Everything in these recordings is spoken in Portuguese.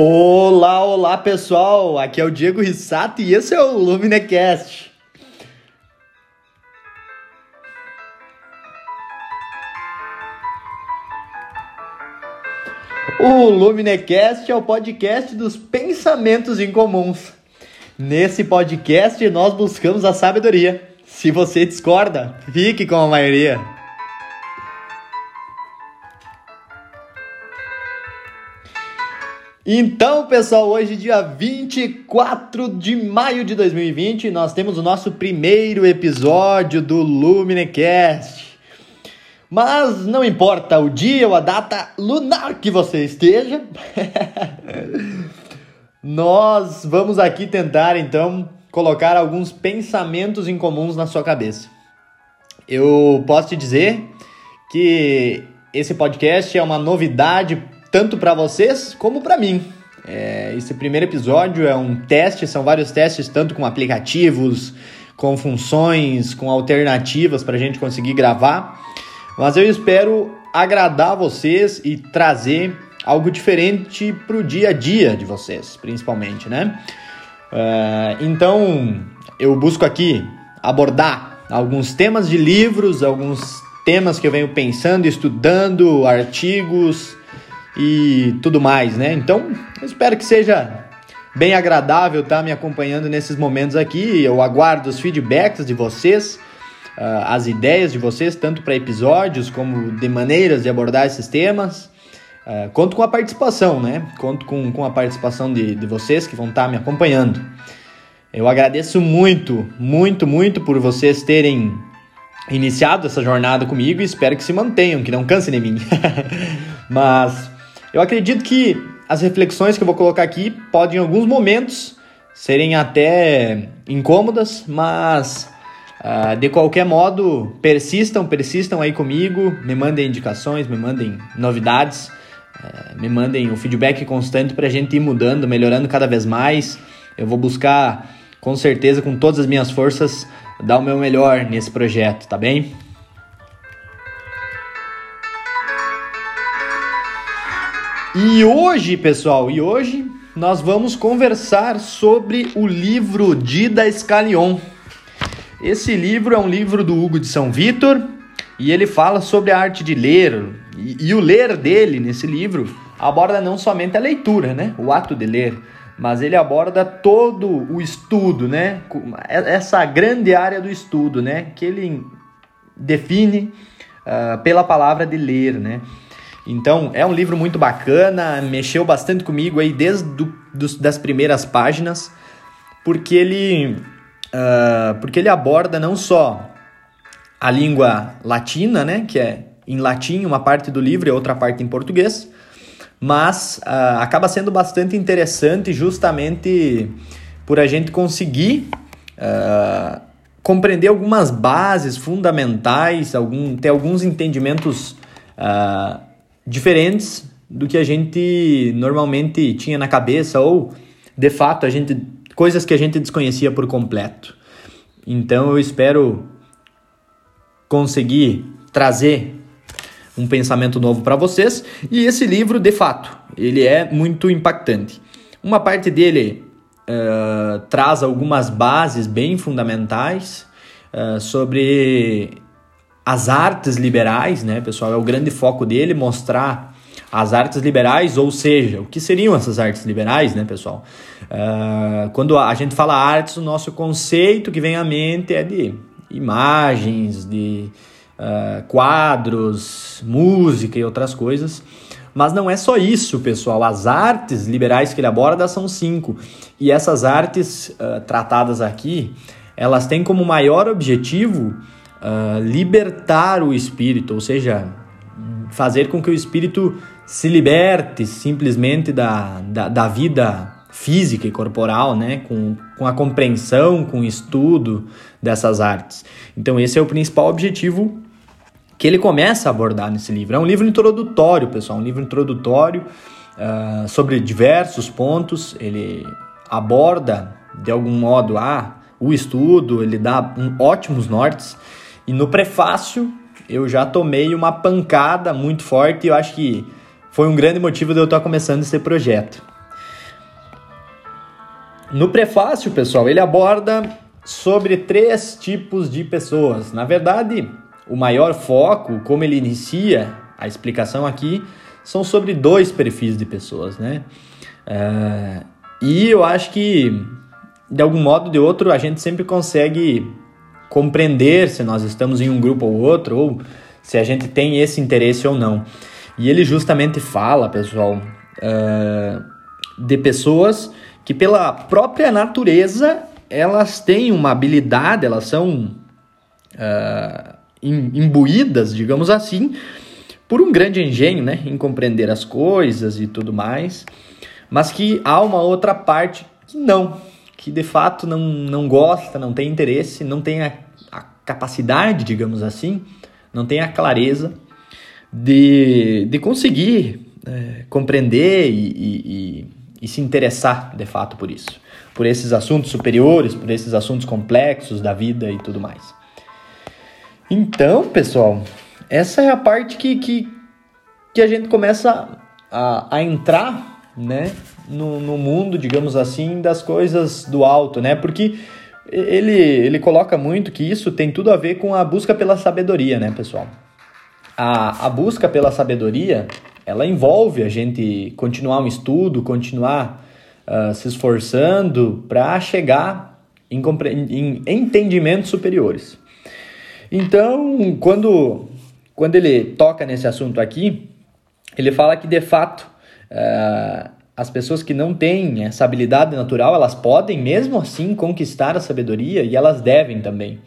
Olá, olá pessoal, aqui é o Diego Rissato e esse é o Luminecast. O Luminecast é o podcast dos pensamentos incomuns. Nesse podcast nós buscamos a sabedoria. Se você discorda, fique com a maioria. Então, pessoal, hoje, dia 24 de maio de 2020, nós temos o nosso primeiro episódio do Luminecast. Mas não importa o dia ou a data lunar que você esteja, nós vamos aqui tentar então colocar alguns pensamentos incomuns na sua cabeça. Eu posso te dizer que esse podcast é uma novidade tanto para vocês como para mim. É, esse primeiro episódio é um teste, são vários testes, tanto com aplicativos, com funções, com alternativas para a gente conseguir gravar. Mas eu espero agradar vocês e trazer algo diferente para o dia a dia de vocês, principalmente, né? É, então eu busco aqui abordar alguns temas de livros, alguns temas que eu venho pensando, estudando, artigos, e tudo mais, né? Então, espero que seja bem agradável estar tá me acompanhando nesses momentos aqui. Eu aguardo os feedbacks de vocês, uh, as ideias de vocês, tanto para episódios como de maneiras de abordar esses temas. Uh, conto com a participação, né? Conto com, com a participação de, de vocês que vão estar tá me acompanhando. Eu agradeço muito, muito, muito por vocês terem iniciado essa jornada comigo e espero que se mantenham, que não cansem de mim. Mas eu acredito que as reflexões que eu vou colocar aqui podem, em alguns momentos, serem até incômodas, mas uh, de qualquer modo, persistam, persistam aí comigo, me mandem indicações, me mandem novidades, uh, me mandem o feedback constante para a gente ir mudando, melhorando cada vez mais. Eu vou buscar, com certeza, com todas as minhas forças, dar o meu melhor nesse projeto, tá bem? E hoje, pessoal, e hoje nós vamos conversar sobre o livro Dida Escalion. Esse livro é um livro do Hugo de São Vitor e ele fala sobre a arte de ler. E, e, o ler dele nesse livro aborda não somente a leitura, né? O ato de ler, mas ele aborda todo o estudo, né? Essa grande área do estudo, né? Que ele define uh, pela palavra de ler, né? Então, é um livro muito bacana, mexeu bastante comigo aí desde do, dos, das primeiras páginas, porque ele, uh, porque ele aborda não só a língua latina, né, que é em latim uma parte do livro e outra parte em português, mas uh, acaba sendo bastante interessante justamente por a gente conseguir uh, compreender algumas bases fundamentais, algum, ter alguns entendimentos uh, diferentes do que a gente normalmente tinha na cabeça ou de fato a gente coisas que a gente desconhecia por completo. Então eu espero conseguir trazer um pensamento novo para vocês e esse livro de fato ele é muito impactante. Uma parte dele uh, traz algumas bases bem fundamentais uh, sobre as artes liberais, né, pessoal? É o grande foco dele mostrar as artes liberais, ou seja, o que seriam essas artes liberais, né, pessoal? Uh, quando a gente fala artes, o nosso conceito que vem à mente é de imagens, de uh, quadros, música e outras coisas. Mas não é só isso, pessoal. As artes liberais que ele aborda são cinco. E essas artes uh, tratadas aqui, elas têm como maior objetivo uh, libertar o espírito, ou seja, fazer com que o espírito se liberte simplesmente da, da, da vida física e corporal, né? com, com a compreensão, com o estudo dessas artes. Então, esse é o principal objetivo que ele começa a abordar nesse livro. É um livro introdutório, pessoal, um livro introdutório uh, sobre diversos pontos. Ele aborda, de algum modo, ah, o estudo, ele dá um, ótimos nortes. E no prefácio eu já tomei uma pancada muito forte e eu acho que foi um grande motivo de eu estar começando esse projeto. No prefácio, pessoal, ele aborda sobre três tipos de pessoas. Na verdade, o maior foco, como ele inicia a explicação aqui, são sobre dois perfis de pessoas, né? É, e eu acho que, de algum modo ou de outro, a gente sempre consegue compreender se nós estamos em um grupo ou outro, ou se a gente tem esse interesse ou não. E ele justamente fala, pessoal, uh, de pessoas que pela própria natureza elas têm uma habilidade, elas são uh, imbuídas, digamos assim, por um grande engenho, né, em compreender as coisas e tudo mais, mas que há uma outra parte que não, que de fato não, não gosta, não tem interesse, não tem a, a capacidade, digamos assim, não tem a clareza de, de conseguir é, compreender e, e, e, se interessar de fato por isso, por esses assuntos superiores, por esses assuntos complexos da vida e tudo mais. Então, pessoal, essa é a parte que, que, que a gente começa a, a entrar né, no, no mundo, digamos assim, das coisas do alto, né? Porque ele, ele coloca muito que isso tem tudo a ver com a busca pela sabedoria, né, pessoal? A, a busca pela sabedoria, ela envolve a gente continuar um estudo, continuar uh, se esforçando para chegar em, em entendimentos superiores. Então, quando, quando ele toca nesse assunto aqui, ele fala que de fato uh, as pessoas que não têm essa habilidade natural, elas podem mesmo assim conquistar a sabedoria e elas devem também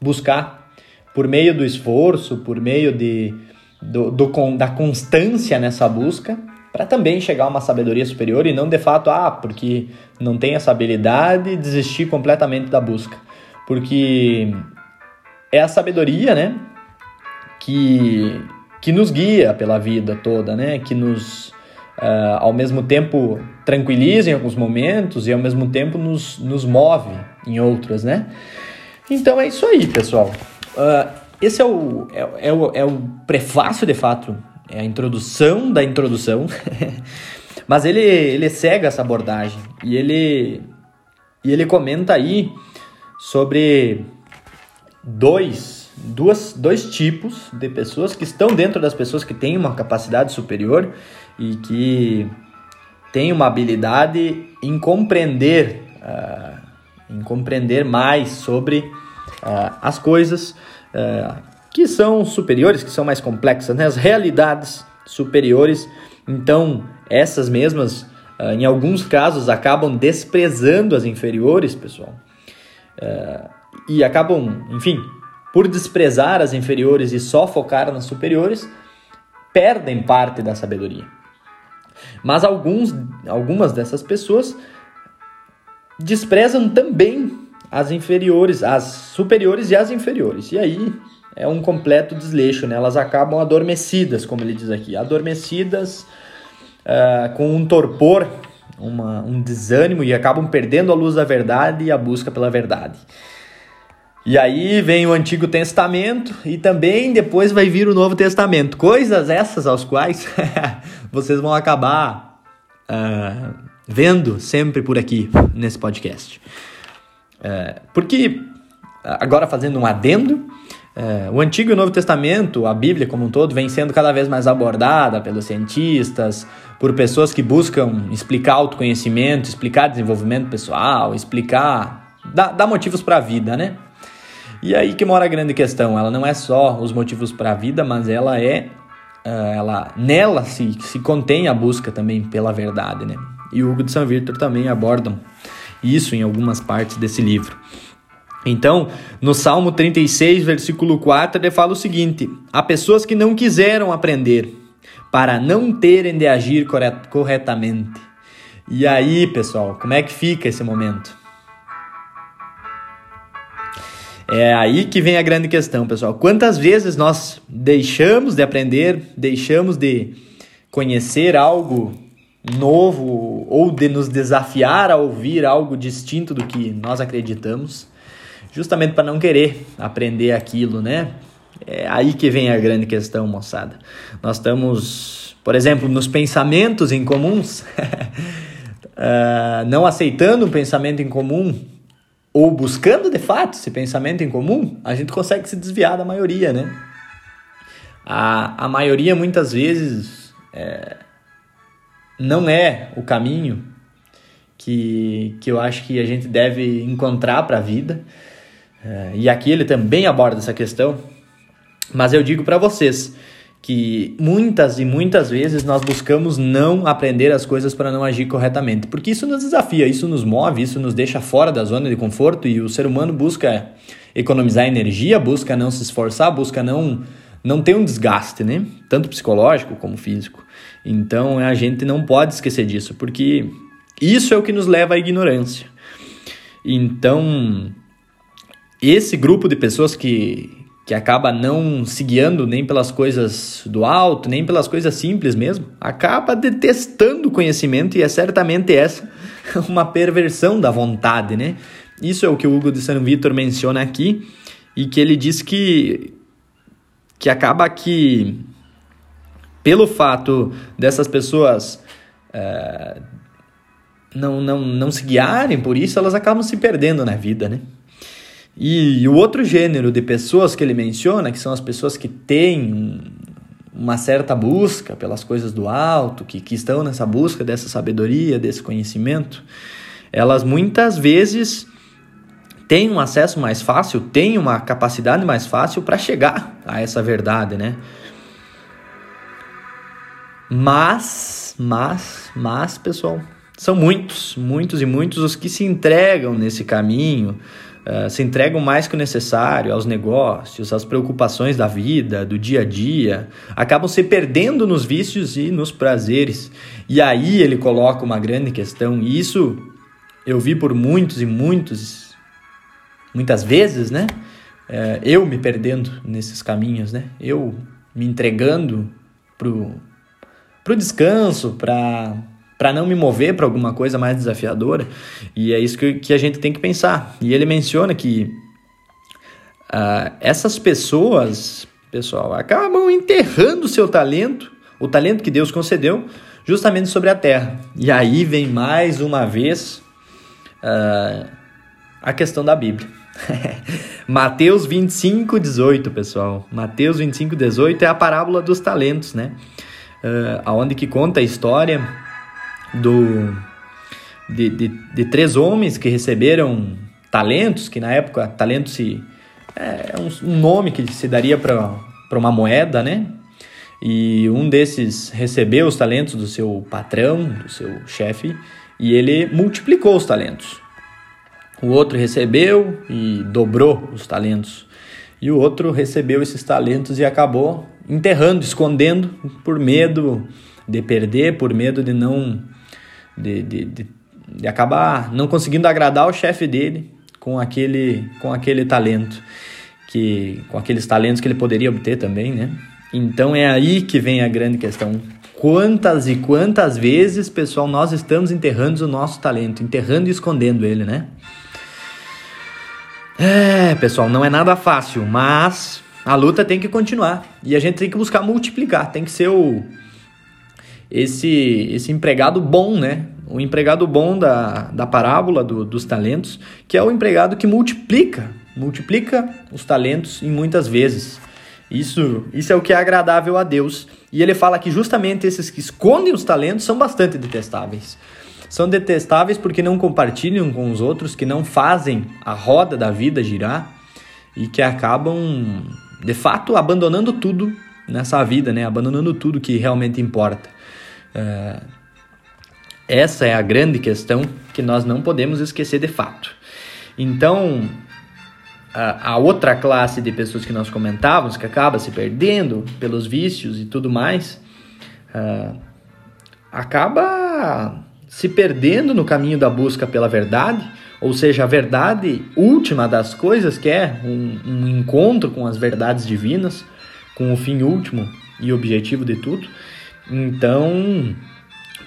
buscar por meio do esforço, por meio de, do, do da constância nessa busca, para também chegar a uma sabedoria superior e não de fato, ah, porque não tem essa habilidade, desistir completamente da busca. Porque é a sabedoria, né, que, que nos guia pela vida toda, né, que nos uh, ao mesmo tempo tranquiliza em alguns momentos e ao mesmo tempo nos, nos move em outros, né? Então é isso aí, pessoal. Uh, esse é o, é, é, o, é o prefácio, de fato, é a introdução da introdução. Mas ele, ele segue essa abordagem e ele, e ele comenta aí sobre dois, duas, dois tipos de pessoas que estão dentro das pessoas que têm uma capacidade superior e que tem uma habilidade em compreender, uh, em compreender mais sobre uh, as coisas uh, que são superiores, que são mais complexas, né? as realidades superiores. Então, essas mesmas, em alguns casos, acabam desprezando as inferiores, pessoal, e acabam, enfim, por desprezar as inferiores e só focar nas superiores, perdem parte da sabedoria. Mas alguns, algumas dessas pessoas desprezam também as inferiores, as superiores e as inferiores. E aí é um completo desleixo, né? Elas acabam adormecidas, como ele diz aqui, adormecidas uh, com um torpor, uma, um desânimo e acabam perdendo a luz da verdade e a busca pela verdade. E aí vem o Antigo Testamento e também depois vai vir o Novo Testamento. Coisas essas aos quais vocês vão acabar uh, vendo sempre por aqui nesse podcast. Uh, porque, agora fazendo um adendo, uh, o Antigo e o Novo Testamento, a Bíblia como um todo, vem sendo cada vez mais abordada pelos cientistas, por pessoas que buscam explicar autoconhecimento, explicar desenvolvimento pessoal, explicar. dar, dar motivos para a vida, né? E aí que mora a grande questão. Ela não é só os motivos para a vida, mas ela é. Uh, ela, nela se, se contém a busca também pela verdade, né? E o Hugo de São Victor também abordam isso em algumas partes desse livro. Então, no Salmo 36, versículo 4, ele fala o seguinte: Há pessoas que não quiseram aprender para não terem de agir corretamente. E aí, pessoal, como é que fica esse momento? É aí que vem a grande questão, pessoal. Quantas vezes nós deixamos de aprender, deixamos de conhecer algo novo ou de nos desafiar a ouvir algo distinto do que nós acreditamos, justamente para não querer aprender aquilo, né? É aí que vem a grande questão, moçada. Nós estamos, por exemplo, nos pensamentos incomuns. uh, não aceitando um pensamento em comum ou buscando de fato esse pensamento em comum, a gente consegue se desviar da maioria, né? A, a maioria muitas vezes é, não é o caminho que, que eu acho que a gente deve encontrar para a vida. É, e aqui ele também aborda essa questão. Mas eu digo para vocês que muitas e muitas vezes nós buscamos não aprender as coisas para não agir corretamente, porque isso nos desafia, isso nos move, isso nos deixa fora da zona de conforto e o ser humano busca economizar energia, busca não se esforçar, busca não não ter um desgaste, né? Tanto psicológico como físico. Então a gente não pode esquecer disso, porque isso é o que nos leva à ignorância. Então, esse grupo de pessoas que, que acaba não se guiando nem pelas coisas do alto, nem pelas coisas simples mesmo, acaba detestando o conhecimento e é certamente essa uma perversão da vontade, né? Isso é o que o Hugo de São Vitor menciona aqui e que ele diz que que acaba que pelo fato dessas pessoas é, não, não, não se guiarem por isso, elas acabam se perdendo na vida, né? E, o outro gênero de pessoas que ele menciona, que são as pessoas que têm uma certa busca pelas coisas do alto, que, que estão nessa busca dessa sabedoria, desse conhecimento, elas muitas vezes têm um acesso mais fácil, têm uma capacidade mais fácil para chegar a essa verdade, né? Mas, mas, mas, pessoal, são muitos, muitos e muitos os que se entregam nesse caminho, uh, se entregam mais que o necessário aos negócios, às preocupações da vida, do dia a dia, acabam se perdendo nos vícios e nos prazeres. E aí ele coloca uma grande questão, e isso eu vi por muitos e muitos, muitas vezes, né? Uh, eu me perdendo nesses caminhos, né? Eu me entregando pro, pro descanso, para para não me mover para alguma coisa mais desafiadora. E é isso que, que a gente tem que pensar. E ele menciona que uh, essas pessoas, pessoal, acabam enterrando o seu talento, o talento que Deus concedeu, justamente sobre a terra. E aí vem mais uma vez uh, a questão da Bíblia. Mateus 25, 18, pessoal. Mateus 25, 18 é a parábola dos talentos, né? Uh, aonde que conta a história do, de, de, de, três homens que receberam talentos, que na época talento se, é um, um nome que se daria para uma moeda, né? E um desses recebeu os talentos do seu patrão, do seu chefe, e ele multiplicou os talentos. O outro recebeu e dobrou os talentos. E o outro recebeu esses talentos e acabou enterrando, escondendo por medo de perder, por medo de não de, de, de, de acabar não conseguindo agradar o chefe dele com aquele, com aquele talento, que com aqueles talentos que ele poderia obter também, né? Então é aí que vem a grande questão. Quantas e quantas vezes, pessoal, nós estamos enterrando o nosso talento, enterrando e escondendo ele, né? É, pessoal, não é nada fácil, mas a luta tem que continuar e a gente tem que buscar multiplicar, tem que ser o, esse, esse empregado bom, né? O empregado bom da, da parábola do, dos talentos, que é o empregado que multiplica, multiplica os talentos em muitas vezes. Isso, isso é o que é agradável a Deus. E ele fala que justamente esses que escondem os talentos são bastante detestáveis. São detestáveis porque não compartilham com os outros, que não fazem a roda da vida girar e que acabam, de fato, abandonando tudo nessa vida, né? Abandonando tudo que realmente importa. É, essa é a grande questão que nós não podemos esquecer de fato. Então, a, a, outra classe de pessoas que nós comentávamos, que acaba se perdendo pelos vícios e tudo mais, uh, acaba se perdendo no caminho da busca pela verdade, ou seja, a verdade última das coisas, que é um, um encontro com as verdades divinas, com o fim último e objetivo de tudo. Então,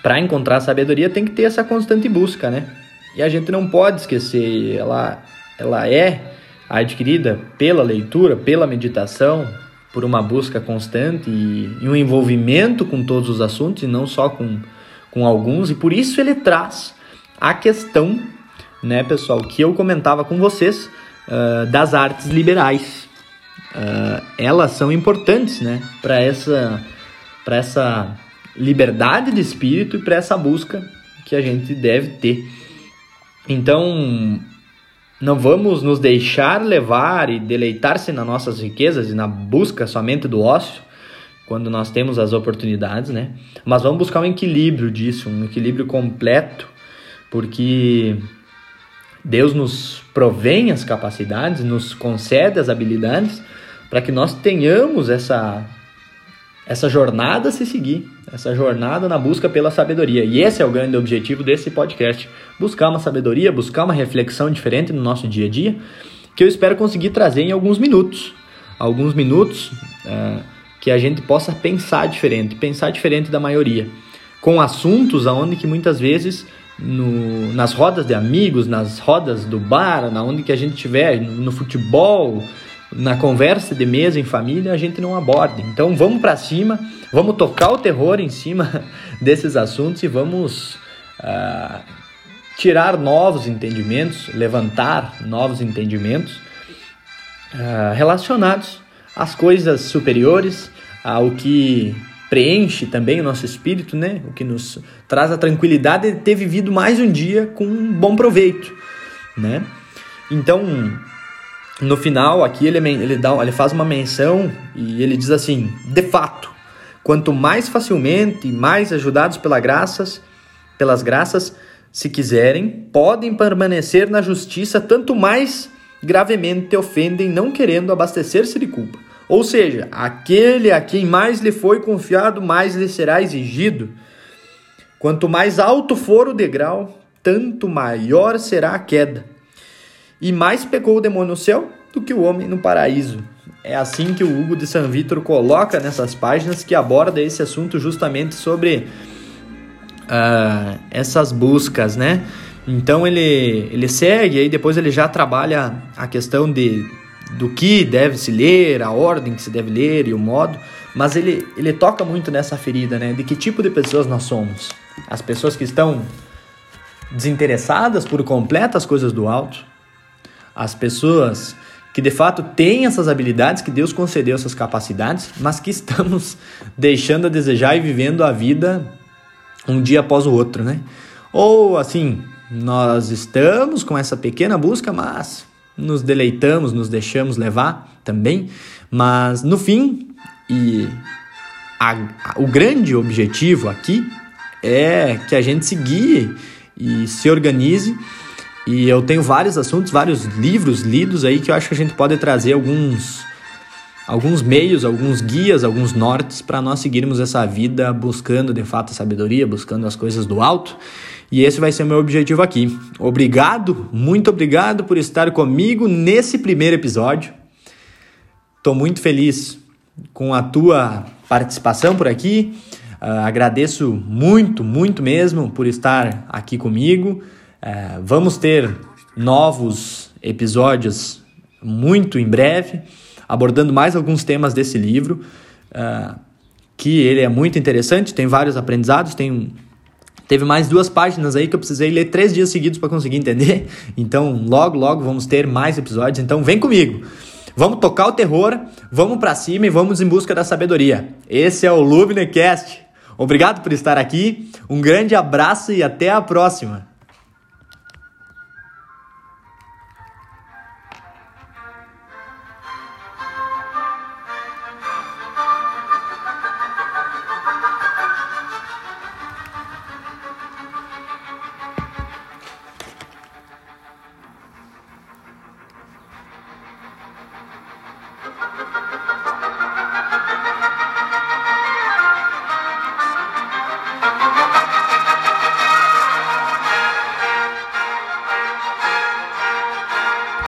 para encontrar sabedoria tem que ter essa constante busca, né? E a gente não pode esquecer, ela, ela é adquirida pela leitura, pela meditação, por uma busca constante e, e um envolvimento com todos os assuntos e não só com, com alguns, e por isso ele traz a questão, né, pessoal, que eu comentava com vocês uh, das artes liberais. Uh, elas são importantes, né, para essa, para essa liberdade de espírito e para essa busca que a gente deve ter. Então, não vamos nos deixar levar e deleitar-se nas nossas riquezas e na busca somente do ócio, quando nós temos as oportunidades, né? Mas vamos buscar um equilíbrio disso, um equilíbrio completo, porque Deus nos provém as capacidades, nos concede as habilidades para que nós tenhamos essa essa jornada a se seguir, essa jornada na busca pela sabedoria. E esse é o grande objetivo desse podcast: buscar uma sabedoria, buscar uma reflexão diferente no nosso dia a dia, que eu espero conseguir trazer em alguns minutos. Alguns minutos uh, que a gente possa pensar diferente, pensar diferente da maioria, com assuntos aonde que muitas vezes no, nas rodas de amigos, nas rodas do bar, na onde que a gente tiver, no, no futebol, na conversa de mesa em família a gente não aborda. Então vamos para cima, vamos tocar o terror em cima desses assuntos e vamos uh, tirar novos entendimentos, levantar novos entendimentos uh, relacionados às coisas superiores, ao que preenche também o nosso espírito, né? O que nos traz a tranquilidade de ter vivido mais um dia com um bom proveito, né? Então, no final aqui ele, ele, dá, ele faz uma menção e ele diz assim: de fato, quanto mais facilmente e mais ajudados pela graças, pelas graças, se quiserem, podem permanecer na justiça, tanto mais gravemente ofendem, não querendo abastecer-se de culpa. Ou seja, aquele a quem mais lhe foi confiado, mais lhe será exigido. Quanto mais alto for o degrau, tanto maior será a queda e mais pecou o demônio no céu do que o homem no paraíso. É assim que o Hugo de San Vitor coloca nessas páginas que aborda esse assunto justamente sobre uh, essas buscas, né? Então ele, ele segue, aí depois ele já trabalha a questão de, do que deve se ler, a ordem que se deve ler e o modo, mas ele, ele toca muito nessa ferida, né? De que tipo de pessoas nós somos. As pessoas que estão desinteressadas por completo as coisas do alto, as pessoas que de fato têm essas habilidades, que Deus concedeu essas capacidades, mas que estamos deixando a desejar e vivendo a vida um dia após o outro, né? Ou assim, nós estamos com essa pequena busca, mas nos deleitamos, nos deixamos levar também, mas no fim, e a, a, o grande objetivo aqui é que a gente se guie e se organize e eu tenho vários assuntos, vários livros lidos aí que eu acho que a gente pode trazer alguns alguns meios, alguns guias, alguns nortes para nós seguirmos essa vida buscando de fato a sabedoria, buscando as coisas do alto. E esse vai ser o meu objetivo aqui. Obrigado, muito obrigado por estar comigo nesse primeiro episódio. Estou muito feliz com a tua participação por aqui. Uh, agradeço muito, muito mesmo por estar aqui comigo. É, vamos ter novos episódios muito em breve, abordando mais alguns temas desse livro, é, que ele é muito interessante, tem vários aprendizados, tem Teve mais duas páginas aí que eu precisei ler três dias seguidos para conseguir entender. Então, logo, logo vamos ter mais episódios. Então, vem comigo. Vamos tocar o terror, vamos para cima e vamos em busca da sabedoria. Esse é o Luminecast. Obrigado por estar aqui. Um grande abraço e até a próxima.